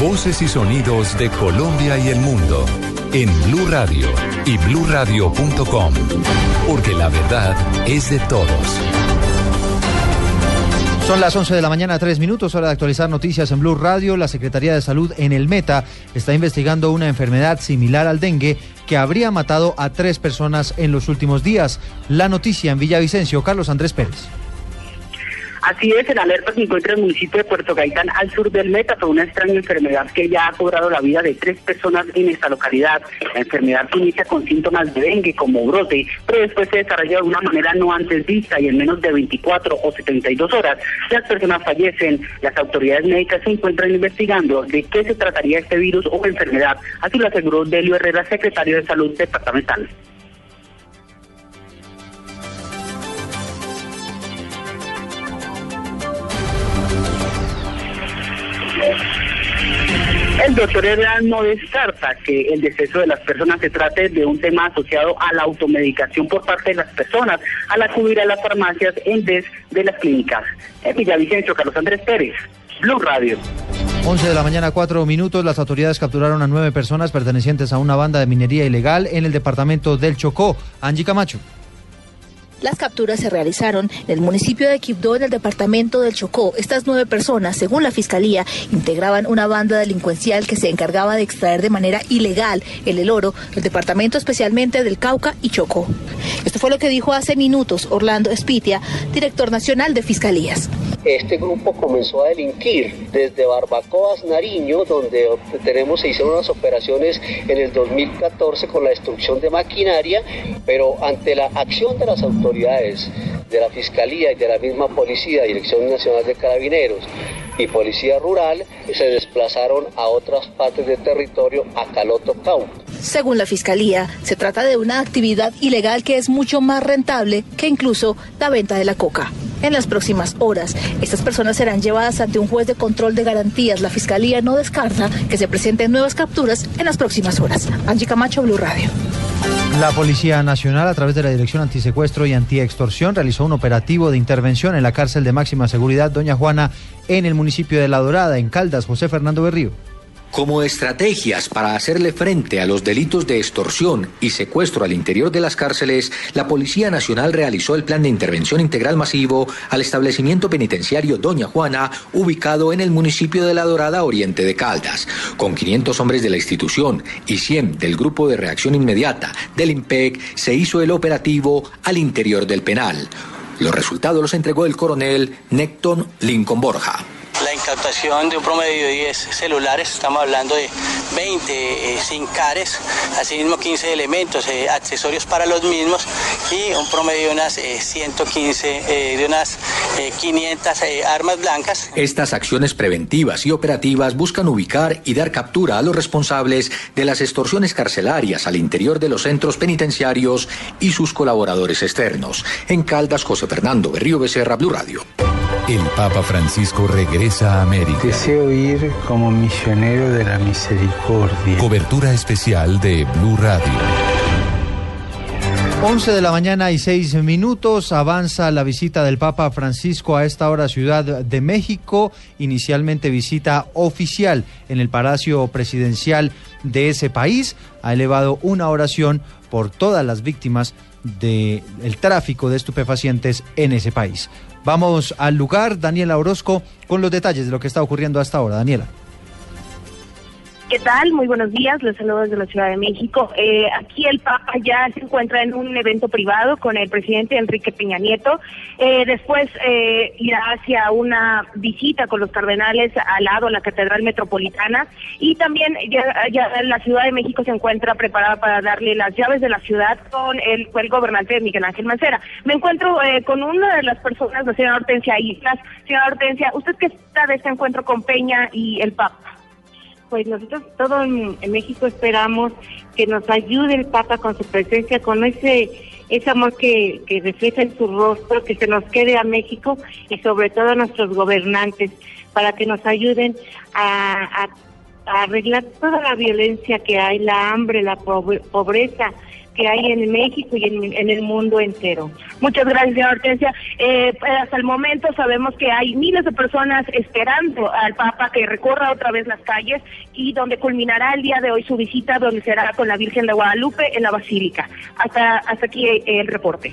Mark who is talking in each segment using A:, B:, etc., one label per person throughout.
A: Voces y sonidos de Colombia y el mundo en Blue Radio y bluradio.com, porque la verdad es de todos.
B: Son las 11 de la mañana, tres minutos, hora de actualizar noticias en Blue Radio. La Secretaría de Salud en el Meta está investigando una enfermedad similar al dengue que habría matado a tres personas en los últimos días. La noticia en Villavicencio, Carlos Andrés Pérez.
C: Así es, en alerta se encuentra el municipio de Puerto Gaitán al sur del Meta por una extraña enfermedad que ya ha cobrado la vida de tres personas en esta localidad. La enfermedad inicia con síntomas de dengue como brote, pero después se desarrolla de una manera no antes vista y en menos de 24 o 72 horas las personas fallecen. Las autoridades médicas se encuentran investigando de qué se trataría este virus o enfermedad. Así lo aseguró Delio Herrera, secretario de Salud departamental. El doctor Herrera no descarta que el deceso de las personas se trate de un tema asociado a la automedicación por parte de las personas al acudir a las farmacias en vez de las clínicas. En Villavicencio, Carlos Andrés Pérez, Blue Radio.
B: 11 de la mañana, cuatro minutos. Las autoridades capturaron a nueve personas pertenecientes a una banda de minería ilegal en el departamento del Chocó. Angie Camacho.
D: Las capturas se realizaron en el municipio de Quibdó, en el departamento del Chocó. Estas nueve personas, según la fiscalía, integraban una banda delincuencial que se encargaba de extraer de manera ilegal el el oro del departamento especialmente del Cauca y Chocó. Esto fue lo que dijo hace minutos Orlando Espitia, director nacional de fiscalías.
E: Este grupo comenzó a delinquir desde Barbacoas, Nariño, donde tenemos, se hicieron unas operaciones en el 2014 con la destrucción de maquinaria, pero ante la acción de las autoridades, de la Fiscalía y de la misma Policía, Dirección Nacional de Carabineros y Policía Rural, se desplazaron a otras partes del territorio, a Caloto Cauca.
D: Según la Fiscalía, se trata de una actividad ilegal que es mucho más rentable que incluso la venta de la coca. En las próximas horas, estas personas serán llevadas ante un juez de control de garantías. La Fiscalía no descarta que se presenten nuevas capturas en las próximas horas. Angie Camacho, Blue Radio.
B: La Policía Nacional, a través de la Dirección Antisecuestro y Antiextorsión, realizó un operativo de intervención en la cárcel de máxima seguridad Doña Juana en el municipio de La Dorada, en Caldas. José Fernando Berrío.
F: Como estrategias para hacerle frente a los delitos de extorsión y secuestro al interior de las cárceles, la Policía Nacional realizó el plan de intervención integral masivo al establecimiento penitenciario Doña Juana, ubicado en el municipio de La Dorada, oriente de Caldas. Con 500 hombres de la institución y 100 del Grupo de Reacción Inmediata del IMPEC, se hizo el operativo al interior del penal. Los resultados los entregó el coronel Necton Lincoln Borja
G: la incautación de un promedio de 10 celulares, estamos hablando de 20 eh, SIM cares, asimismo 15 elementos, eh, accesorios para los mismos y un promedio de unas 115, eh, de unas 500 armas blancas.
F: Estas acciones preventivas y operativas buscan ubicar y dar captura a los responsables de las extorsiones carcelarias al interior de los centros penitenciarios y sus colaboradores externos. En Caldas, José Fernando Berrío Becerra, Blue Radio.
A: El Papa Francisco regresa a América.
H: Deseo ir como misionero de la misericordia.
A: Cobertura especial de Blue Radio.
B: 11 de la mañana y 6 minutos avanza la visita del Papa Francisco a esta hora Ciudad de México, inicialmente visita oficial en el Palacio Presidencial de ese país, ha elevado una oración por todas las víctimas del tráfico de estupefacientes en ese país. Vamos al lugar, Daniela Orozco, con los detalles de lo que está ocurriendo hasta ahora. Daniela.
I: ¿Qué tal? Muy buenos días, les saludo desde la Ciudad de México. Eh, aquí el Papa ya se encuentra en un evento privado con el presidente Enrique Peña Nieto. Eh, después eh, irá hacia una visita con los cardenales al lado de la Catedral Metropolitana y también ya, ya la Ciudad de México se encuentra preparada para darle las llaves de la ciudad con el, con el gobernante Miguel Ángel Mancera. Me encuentro eh, con una de las personas, la señora Hortensia Islas. Señora Hortensia, ¿usted qué está de este encuentro con Peña y el Papa?
J: Pues nosotros todo en, México esperamos que nos ayude el Papa con su presencia, con ese ese amor que, que refleja en su rostro, que se nos quede a México y sobre todo a nuestros gobernantes, para que nos ayuden a arreglar toda la violencia que hay, la hambre, la pobreza que hay en México y en, en, el mundo entero.
I: Muchas gracias, Hortensia. Eh, hasta el momento sabemos que hay miles de personas esperando al Papa que recorra otra vez las calles y donde culminará el día de hoy su visita, donde será con la Virgen de Guadalupe en la Basílica. Hasta, hasta aquí el reporte.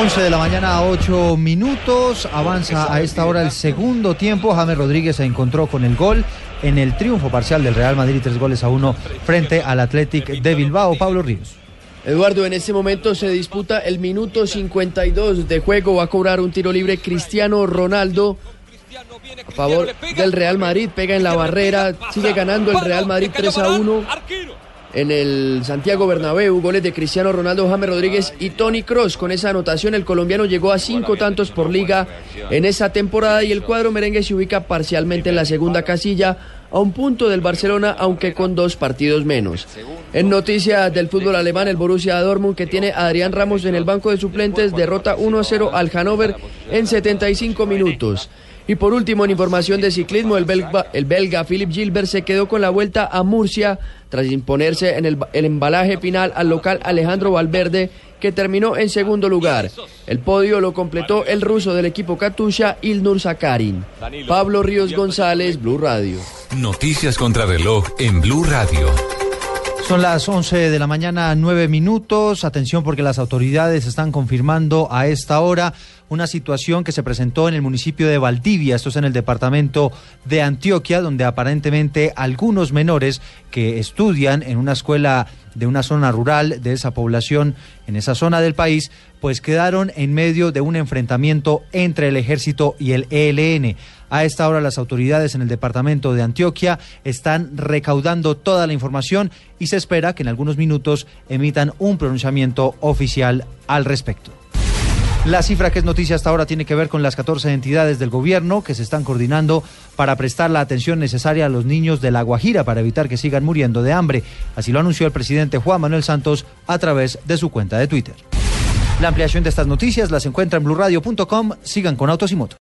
B: 11 de la mañana a 8 minutos. Avanza a esta hora el segundo tiempo. James Rodríguez se encontró con el gol en el triunfo parcial del Real Madrid, tres goles a uno frente al Athletic de Bilbao. Pablo Ríos.
K: Eduardo, en este momento se disputa el minuto 52 de juego. Va a cobrar un tiro libre Cristiano Ronaldo a favor del Real Madrid. Pega en la barrera. Sigue ganando el Real Madrid 3 a 1 en el Santiago Bernabéu, goles de Cristiano Ronaldo, James Rodríguez y Tony Cross. Con esa anotación, el colombiano llegó a cinco tantos por liga en esa temporada y el cuadro merengue se ubica parcialmente en la segunda casilla a un punto del Barcelona, aunque con dos partidos menos. En noticias del fútbol alemán, el Borussia Dortmund, que tiene a Adrián Ramos en el banco de suplentes, derrota 1-0 al Hannover en 75 minutos. Y por último, en información de ciclismo, el belga, el belga Philip Gilbert se quedó con la vuelta a Murcia tras imponerse en el, el, embalaje final al local Alejandro Valverde, que terminó en segundo lugar. El podio lo completó el ruso del equipo Katusha, Ilnur Sakarin. Pablo Ríos González, Blue Radio.
A: Noticias contra reloj en Blue Radio.
B: Son las 11 de la mañana, 9 minutos. Atención porque las autoridades están confirmando a esta hora una situación que se presentó en el municipio de Valdivia, esto es en el departamento de Antioquia, donde aparentemente algunos menores que estudian en una escuela de una zona rural de esa población, en esa zona del país, pues quedaron en medio de un enfrentamiento entre el ejército y el ELN. A esta hora las autoridades en el departamento de Antioquia están recaudando toda la información y se espera que en algunos minutos emitan un pronunciamiento oficial al respecto. La cifra que es noticia hasta ahora tiene que ver con las 14 entidades del gobierno que se están coordinando para prestar la atención necesaria a los niños de La Guajira para evitar que sigan muriendo de hambre. Así lo anunció el presidente Juan Manuel Santos a través de su cuenta de Twitter. La ampliación de estas noticias las encuentra en blurradio.com. Sigan con Autos y Motos.